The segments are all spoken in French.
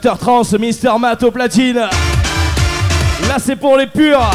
L'after trans, Mister Matt platine. Là, c'est pour les purs.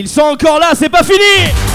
Ils sont encore là, c'est pas fini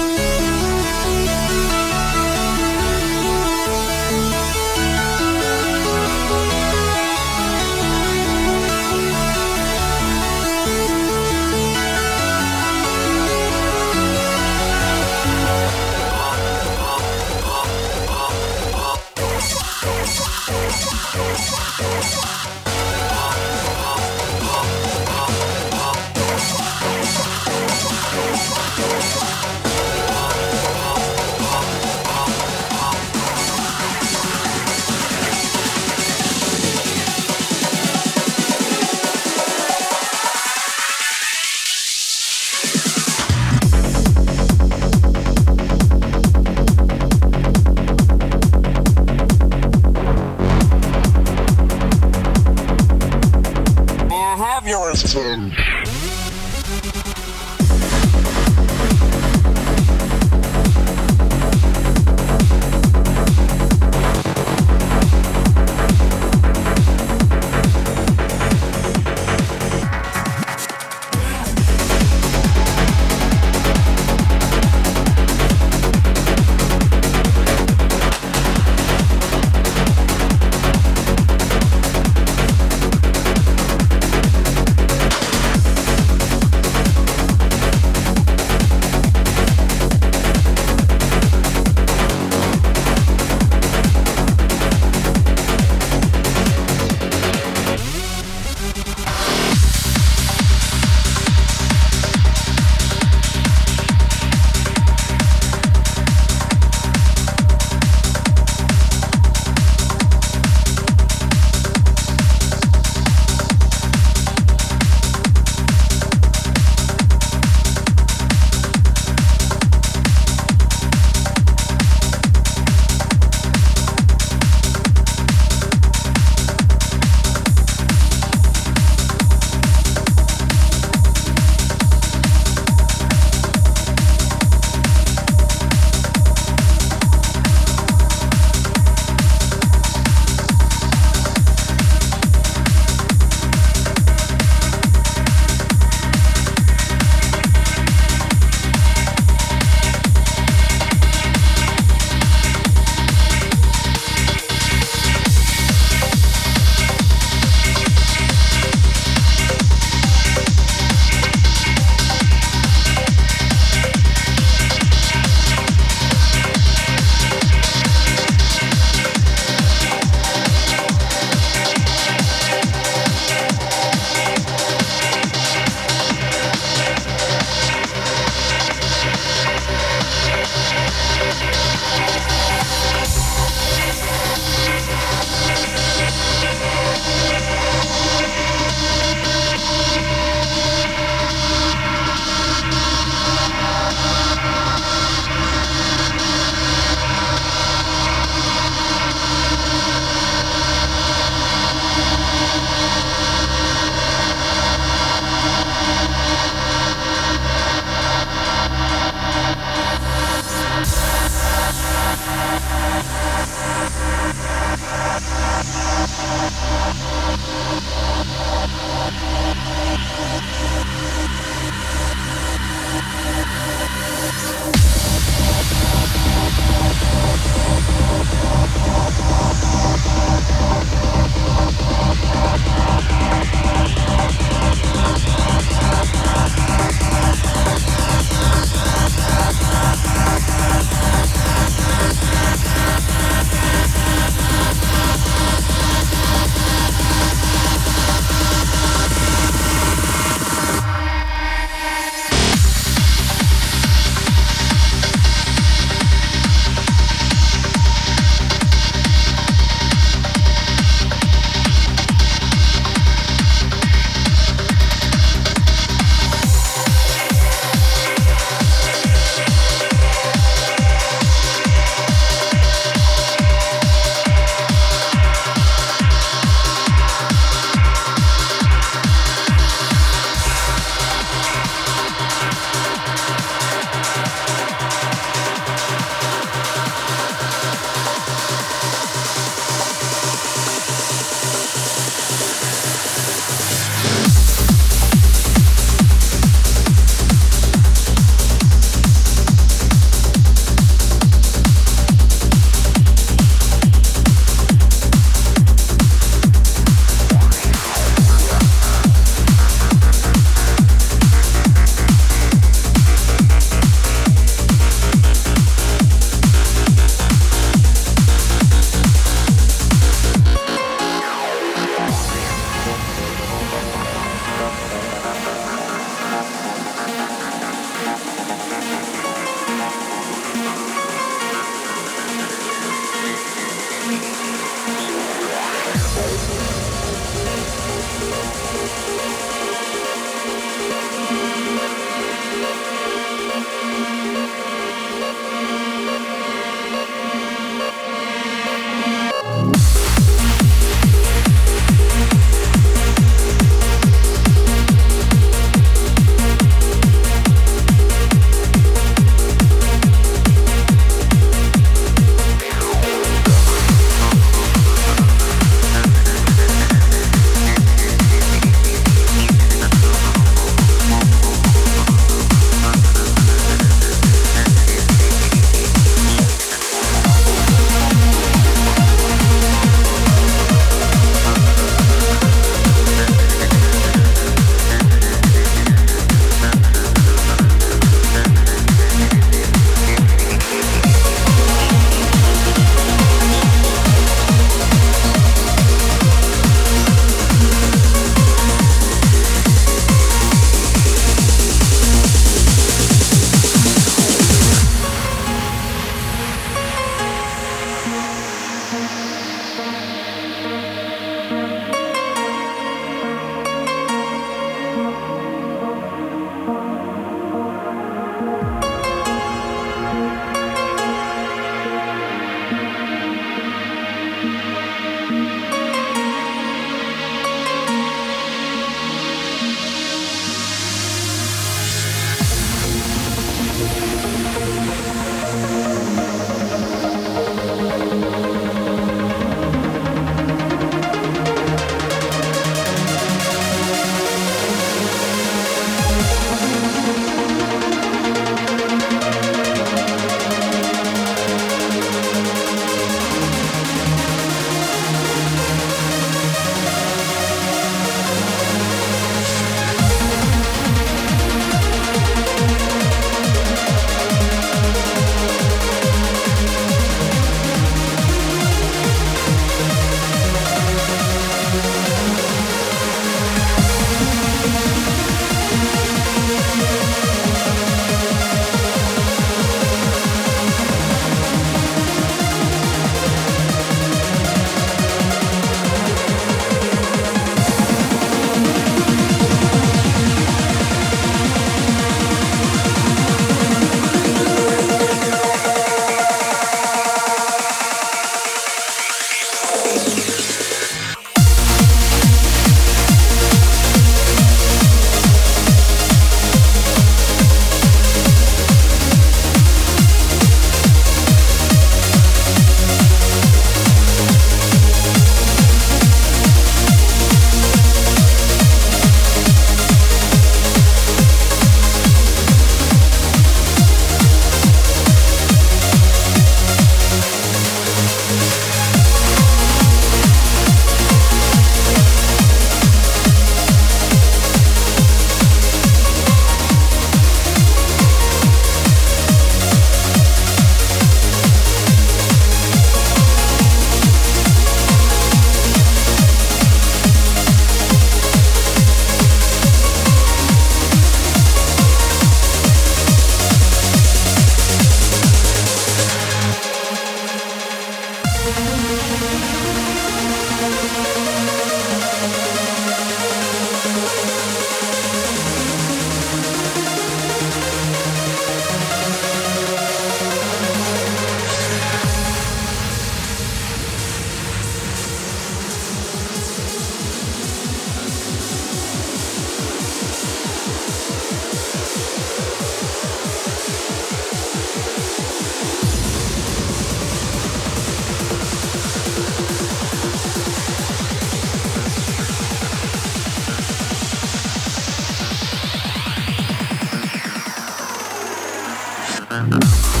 Uh-huh.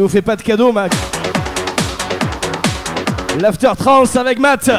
Il vous fait pas de cadeau, Mac. L'after trance avec Matt.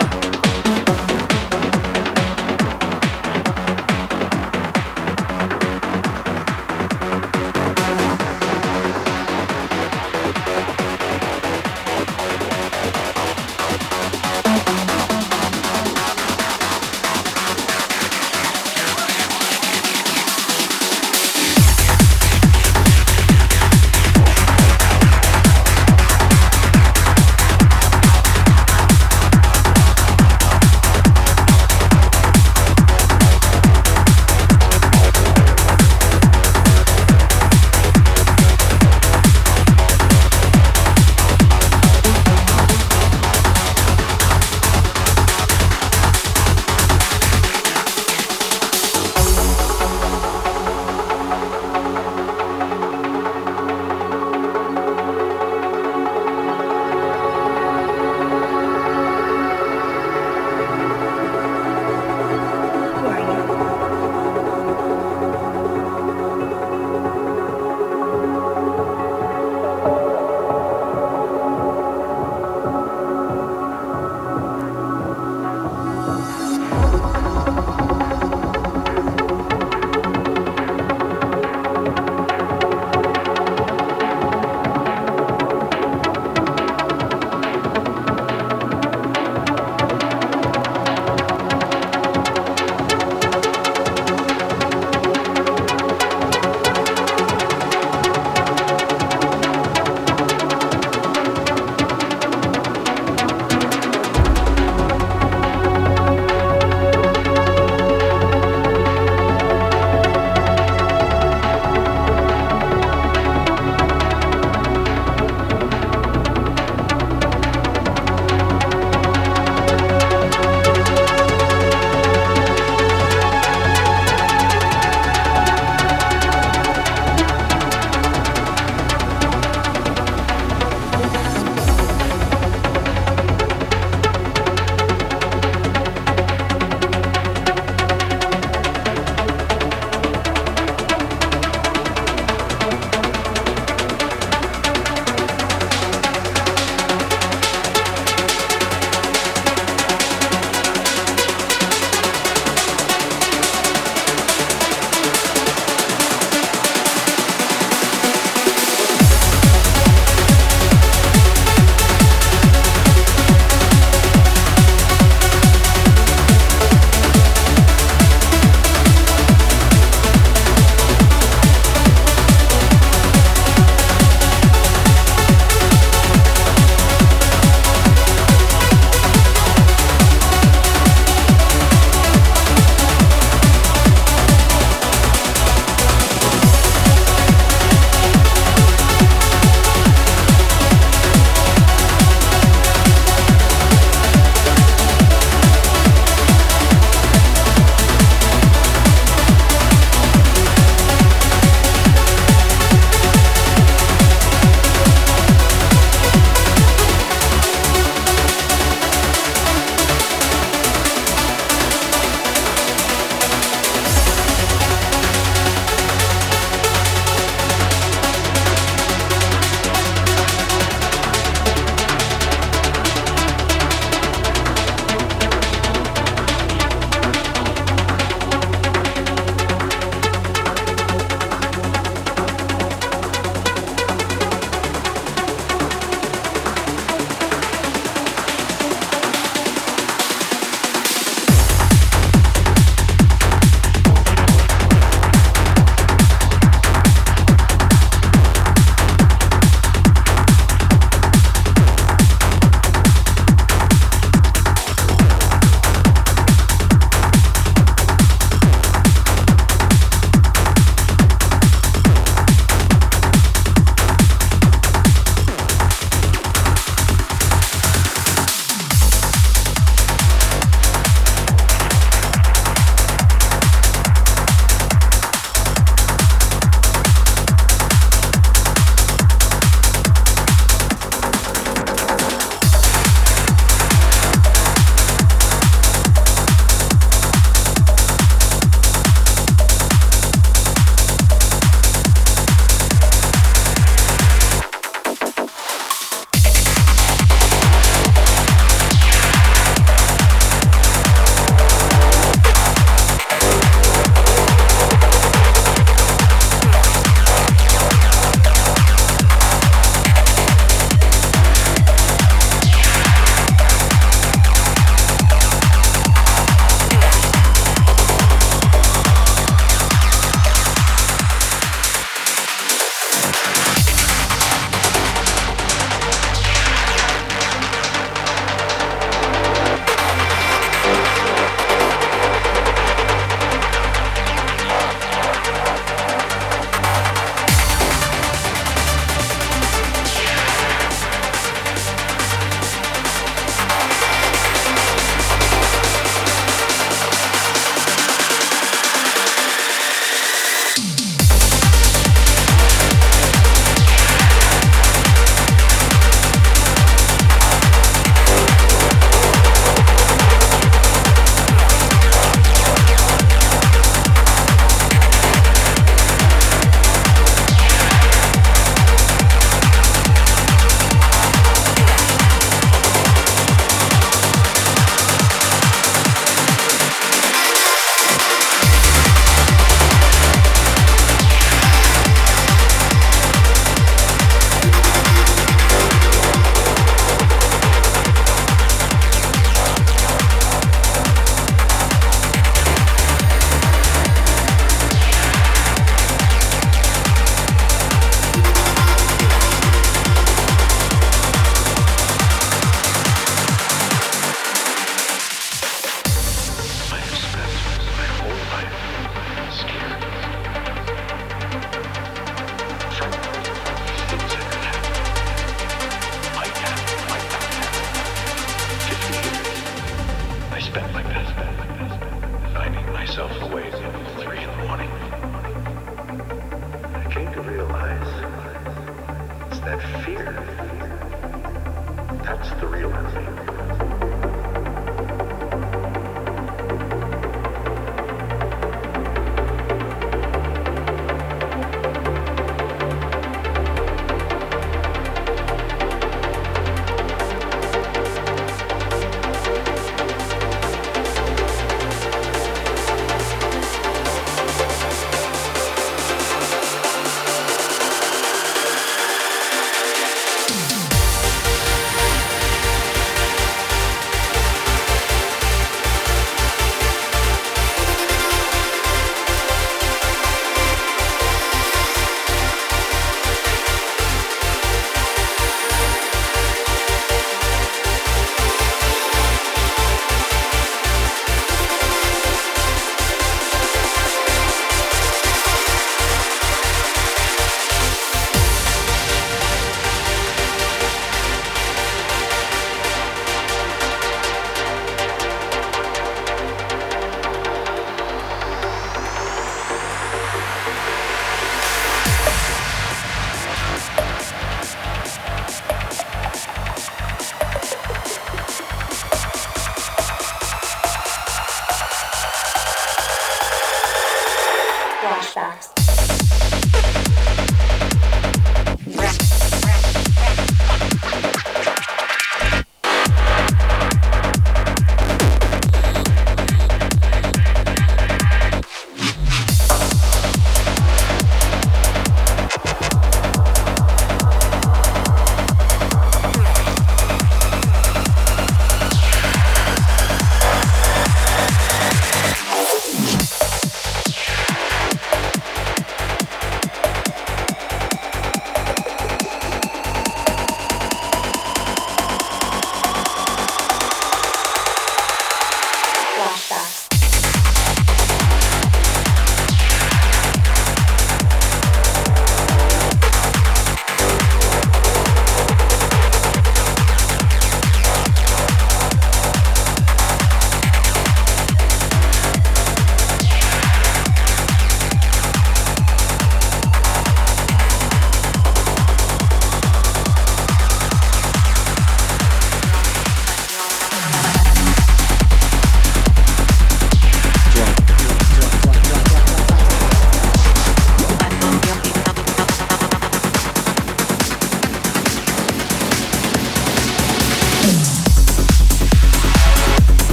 Fast.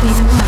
Please.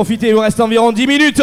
Allez, profitez, il vous reste environ 10 minutes.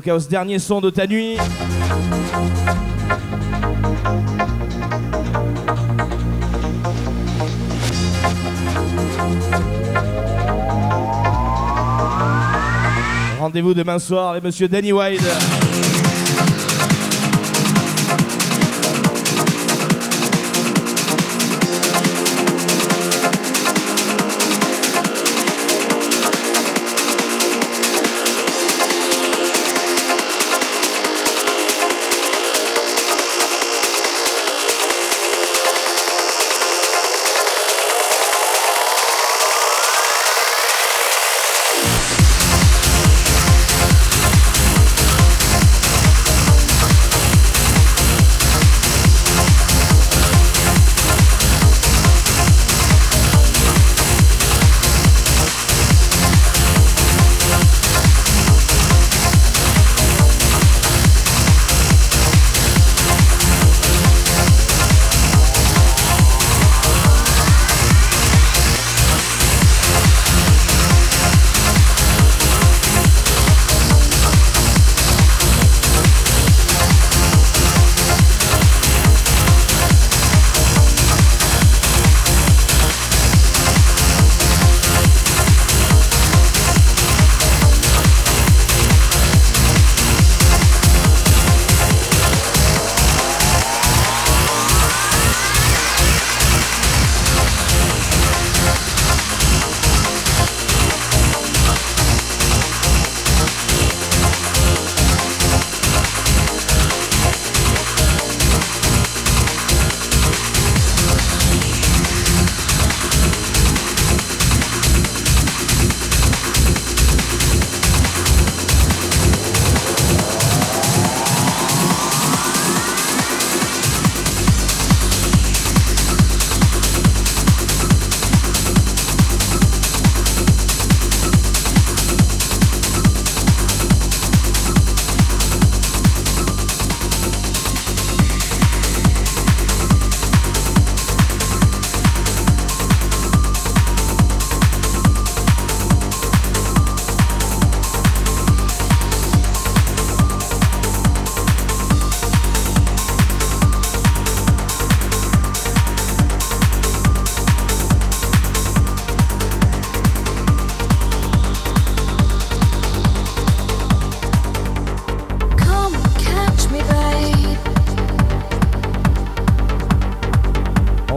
Bocaos, dernier son de ta nuit. Rendez-vous demain soir avec Monsieur Danny Wilde.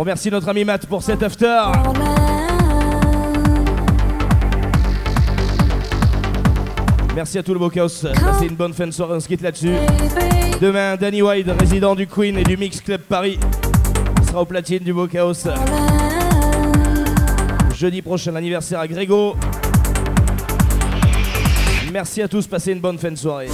Merci notre ami Matt pour cet after. Merci à tout le chaos. Passez une bonne fin de soirée, on se quitte là-dessus. Demain, Danny White, résident du Queen et du Mix Club Paris, sera au platine du chaos. Jeudi prochain, anniversaire à Grégo. Merci à tous, passez une bonne fin de soirée.